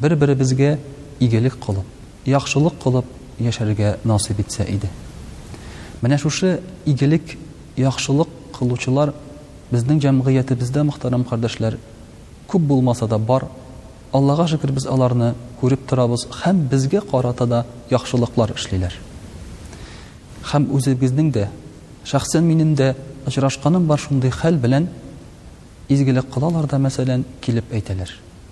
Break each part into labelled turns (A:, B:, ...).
A: Бер-беребезгә игелек кылып, яхшылык кылып яшәргә насыйп итсә иде. Менә шушы игелек, яхшылык кылучылар безнең җәмгыятебездә, мөхтәрәм кардәшләр, күп булмаса да бар. Аллага шөкер, без аларны күреп торабыз һәм безгә карата да яхшылыклар эшлиләр. Һәм үзебезнең дә, шәхсән минем дә очрашканым бар шундый хәл белән, изгелек кылалар да, мәсәлән, килеп әйтәләр.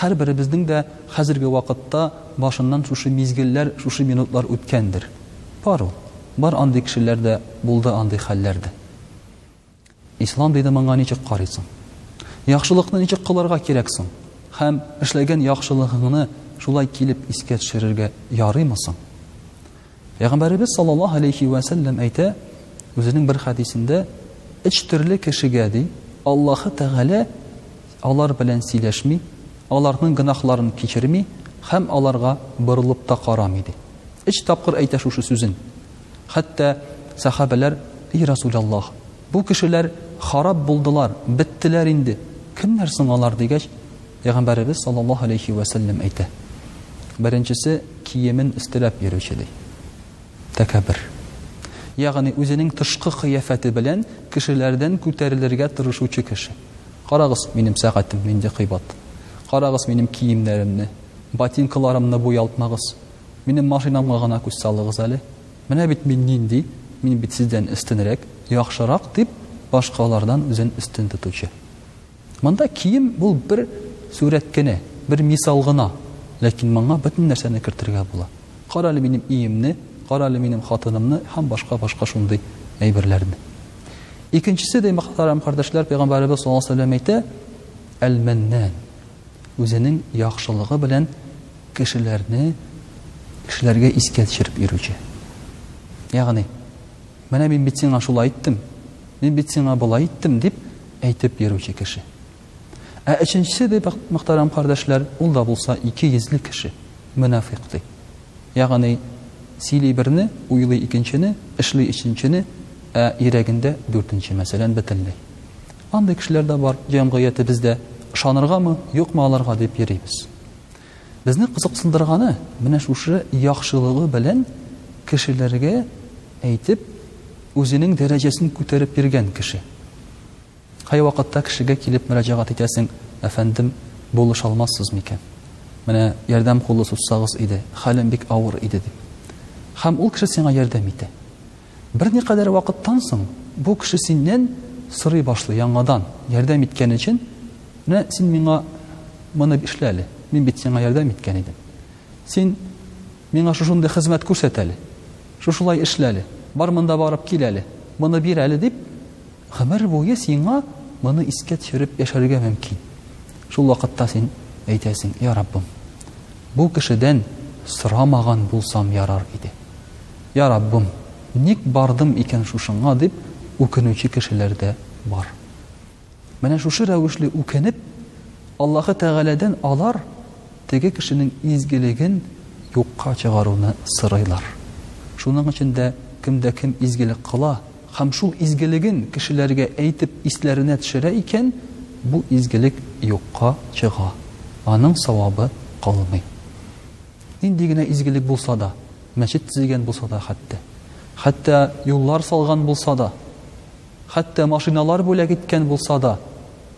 A: Һәрберебезнең дә хәзерге вакытта башыннан шушы мизгелләр, шушы минутлар үткәндер. Бар ул. Бар андый кешеләр дә, булды андый хәлләр дә. Ислам дине моңа ничек карый соң? Яхшылыкны ничек кылырга кирәк соң? Һәм эшләгән яхшылыгыңны шулай килеп искә төшерергә ярыймы соң? Пәйгамбәребез саллаллаһу алейһи вә сәлләм әйтә үзенең бер хәдисендә, Өч төрле кешегә, ди, Аллаһы Тәгалә алар белән сөйләшми, аларның гөнаһларын кичерми һәм аларга борылып та карамый, ди. Өч тапкыр әйтә шушы сүзен. Хәтта сәхабәләр, И Расүләллаһ, Бу кешеләр харап булдылар, беттеләр инде. Кемнәр соң алар? дигәч, Пәйгамбәребез саллаллаһу галәйһи вә сәлләм әйтә, Беренчесе, киемен өстәләп йөрүче, ди. Тәкәббер. Ягъни үзенең тышкы кыяфәте белән кешеләрдән күтәрелергә тырышучы кеше. Карагыз, минем сәгатем нинди кыйбат. Карагыз минем киемнәремне, ботинкаларымны буялтмагыз. Минем машинамга гына күз салыгыз әле. Менә бит мин нинди, мин бит сездән өстенрәк, яхшырак, дип башкалардан үзен өстен тотучы. Монда кием бу бер сурәт кенә, бер мисал гына, ләкин моңа бөтен нәрсәне кертергә була. Кара әле минем өемне, кара әле минем хатынымны һәм башка-башка шундый әйберләрне. Икенчесе дә, мөхтәрәм кардәшләр, пәйгамбәребез саллаллаһу алейһи вә сәлләм әйтә, әл-мәннән, Үзенең яхшылыгы белән кешеләрне кешеләргә искә төшереп йөрүче. Ягъни, Менә мин бит сиңа шулай иттем, мин бит сиңа болай иттем, дип әйтеп йөрүче кеше. Ә өченчесе, ди, мөхтәрәм кардәшләр, ул да булса ике йөзле кеше, мөнафикъ ди. Ягъни, сөйли берне, уйлый икенчене, эшли өченчене, ә йөрәгендә дүртенче, мәсәлән, бөтенләй. Андый кешеләр дә бар җәмгыятебездә. Ышаныргамы, юкмы аларга дип йөрибез. Безне кызыксындырганы, менә шушы яхшылыгы белән кешеләргә әйтеп, үзенең дәрәҗәсен күтәреп йөргән кеше. Кайвакытта кешегә килеп мөрәҗәгать итәсең, Әфәндем, булыша алмассыз микән? Менә ярдәм кулы сузсагыз иде, хәлем бик авыр иде, дип. Һәм ул кеше сиңа ярдәм итә. Берникадәр вакыттан соң бу кеше синнән сорый башлый яңадан, ярдәм иткән өчен, Менә син миңа моны эшлә әле, мин бит сиңа ярдәм иткән идем. Син миңа шушындый хезмәт күрсәт әле, шушылай эшлә әле, бар монда барып кил әле, моны бир әле, дип, Гомер буе сиңа моны искә төшереп яшәргә мөмкин. Шул вакытта син әйтәсең, Йа Раббым, бу кешедән сорамаган булсам ярар иде. Йа Раббым, ник бардым икән шушыңа, дип үкенүче кешеләр дә бар. Менә шушы рәвешле үкенеп, Аллаһы Тәгаләдән алар теге кешенең изгелеген юкка чыгаруны сорыйлар. Шуның өчен дә кем дә кем изгелек кыла, Һәм шул изгелеген кешеләргә әйтеп исләренә төшерә икән, бу изгелек юкка чыга, аның савабы калмый. Нинди генә изгелек булса да, мәчет төзегән булса да хәтта, хәтта юллар салган булса да, хәтта машиналар бүләк иткән булса да,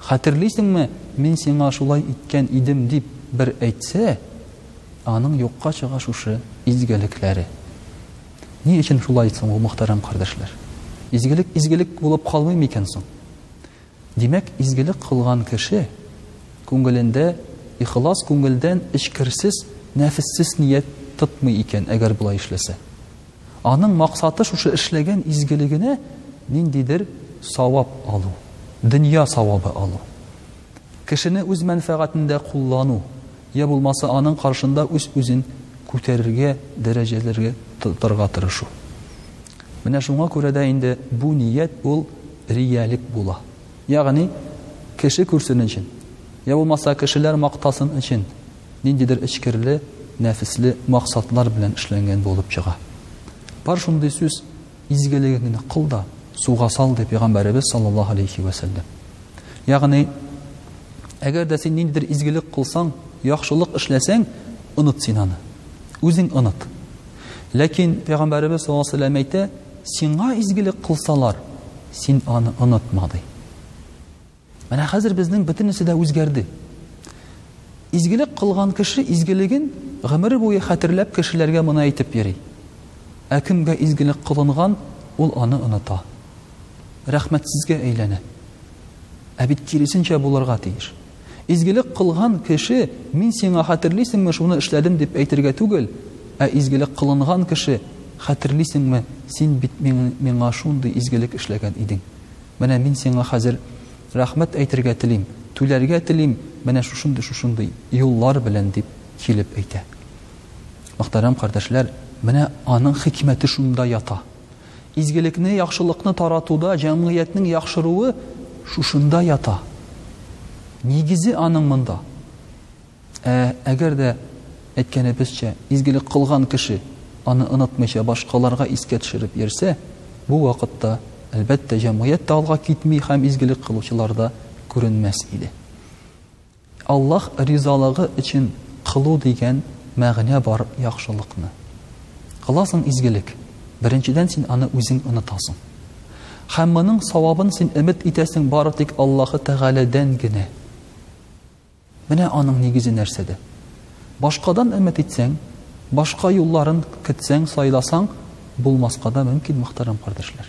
A: хәтерлисеңме, мин сиңа шулай иткән идем дип бер әйтсә, аның юкка чыга шушы изгелекләре. Ни өчен шулай соң ул, мөхтәрәм кардәшләр? Изгелек изгелек булып калмый микән соң? Димәк, изгелек кылган кеше күңелендә ихлас күңелдән эчкерсез, нәфессез ният тотмый икән, әгәр болай эшләсә. Аның максаты шушы эшләгән изгелегенә ниндидер савап алу, дөнья савабы алу. Кешене үз мәнфәгатендә куллану, йә булмаса аның каршында үз-үзен күтәрергә, дәрәҗәләргә тотарга тырышу. Менә шуңа күрә дә инде бу ният ул риялек була. Ягъни, кеше күрсен өчен, йә булмаса кешеләр мактасын өчен ниндидер эчкерле, нәфесле максатлар белән эшләнгән булып чыга. Бар шундый сүз Изгелегеңне кыл да, суга сал, ди Пәйгамбәребез саллаллаһу алейһи вә сәлләм. Ягъни, әгәр дә син ниндидер изгелек кылсаң, яхшылык эшләсәң, оныт син аны. Үзең оныт. Ләкин Пәйгамбәребез саллаллаһу алейһи вә сәлләм әйтә, сиңа изгелек кылсалар, син аны онытма, ди. Менә хәзер безнең бөтенесе дә үзгәрде. Изгелек кылган кеше изгелеген гомере буе хәтерләп кешеләргә моны әйтеп йөри. Ә кемгә изгелек кылынган, ул аны оныта. Рәхмәтсезгә әйләнә. Ә бит киресенчә булырга тиеш. Изгелек кылган кеше мин сиңа хәтерлисеңме шуны эшләдем дип әйтергә түгел, ә изгелек кылынган кеше хәтерлисеңме син бит миңа шундый изгелек эшләгән идең. Менә мин сиңа хәзер рәхмәт әйтергә телим, түләргә телим, менә шушындый-шушындый юллар белән, дип килеп әйтә. Мөхтәрәм кардәшләр, менә аның хикмәте шунда ята. Изгелекне, яхшылыкны таратуда җәмгыятьнең яхшыруы шушында ята. Нигезе аның монда. Ә әгәр дә, әйткәнебезчә, изгелек кылган кеше аны онытмыйча башкаларга искә төшереп йөрсә, бу вакытта, әлбәттә, җәмгыять тә алга китми һәм изгелек кылучылар да күренмәс иде. Аллаһ ризалыгы өчен кылу дигән мәгънә бар яхшылыкны. Кыласың изгелек, беренчедән син аны үзең онытасың. Һәм моның савабын син өмет итәсең бары тик Аллаһы Тәгаләдән генә. Менә аның нигезе нәрсәдә. Башкадан өмет итсәң, башка юлларын көтсәң, сайласаң, булмаска да мөмкин, мөхтәрәм кардәшләр.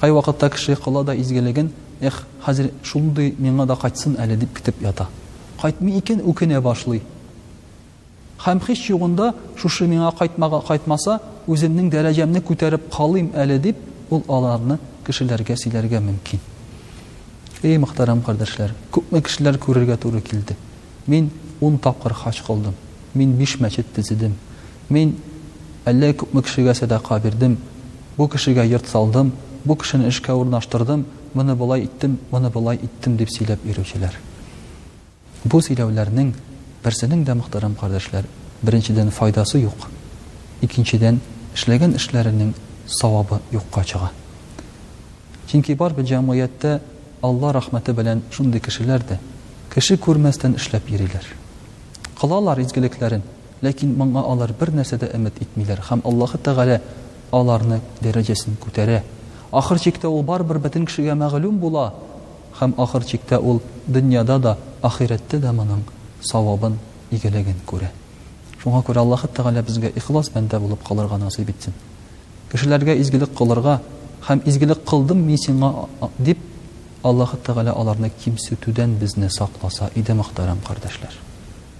A: Кайвакытта кеше кыла да изгелеген, эх, хәзер шундый миңа да кайтсын әле дип көтеп ята. Кайтмый икән, үкенә башлый. Һәм һич югында шушы миңа кайтмага кайтмаса, үземнең дәрәҗәмне күтәреп калыйм әле дип, ул аларны кешеләргә сөйләргә мөмкин. Эй, мөхтәрәм кардәшләр, күпме кешеләр күрергә туры килде. Мин ун тапкыр хаҗ кылдым. Мин биш мәчет төзедем. Мин әллә күпме кешегә сәдака бирдем. Бу кешегә йорт салдым, бу кешене эшкә урнаштырдым, моны болай иттем, моны болай иттем, дип сөйләп йөрүчеләр. Бу сөйләүләрнең берсенең дә, мөхтәрәм кардәшләр, беренчедән, файдасы юк, икенчедән, эшләгән эшләренең савабы юкка чыга. Чөнки бар бит җәмгыятьтә Алла рәхмәте белән шундый кешеләр дә, кеше күрмәстән эшләп йөриләр. Кылалар изгелекләрен, ләкин моңа алар бернәрсә дә өмет итмиләр һәм Аллаһы Тәгалә аларны дәрәҗәсен күтәрә. Ахыр чиктә ул барыбер бөтен кешегә мәгълүм була, Һәм ахыр чиктә ул дөньяда да, ахирәттә дә моның савабын, игелеген күрә. Шуңа күрә Аллаһы Тәгалә безгә ихлас бәндә булып калырга насыйп итсен. Кешеләргә изгелек кылырга һәм изгелек кылдым мин сиңа дип, Аллаһы Тәгалә аларны кимсетүдән безне сакласа иде, мөхтәрәм кардәшләр.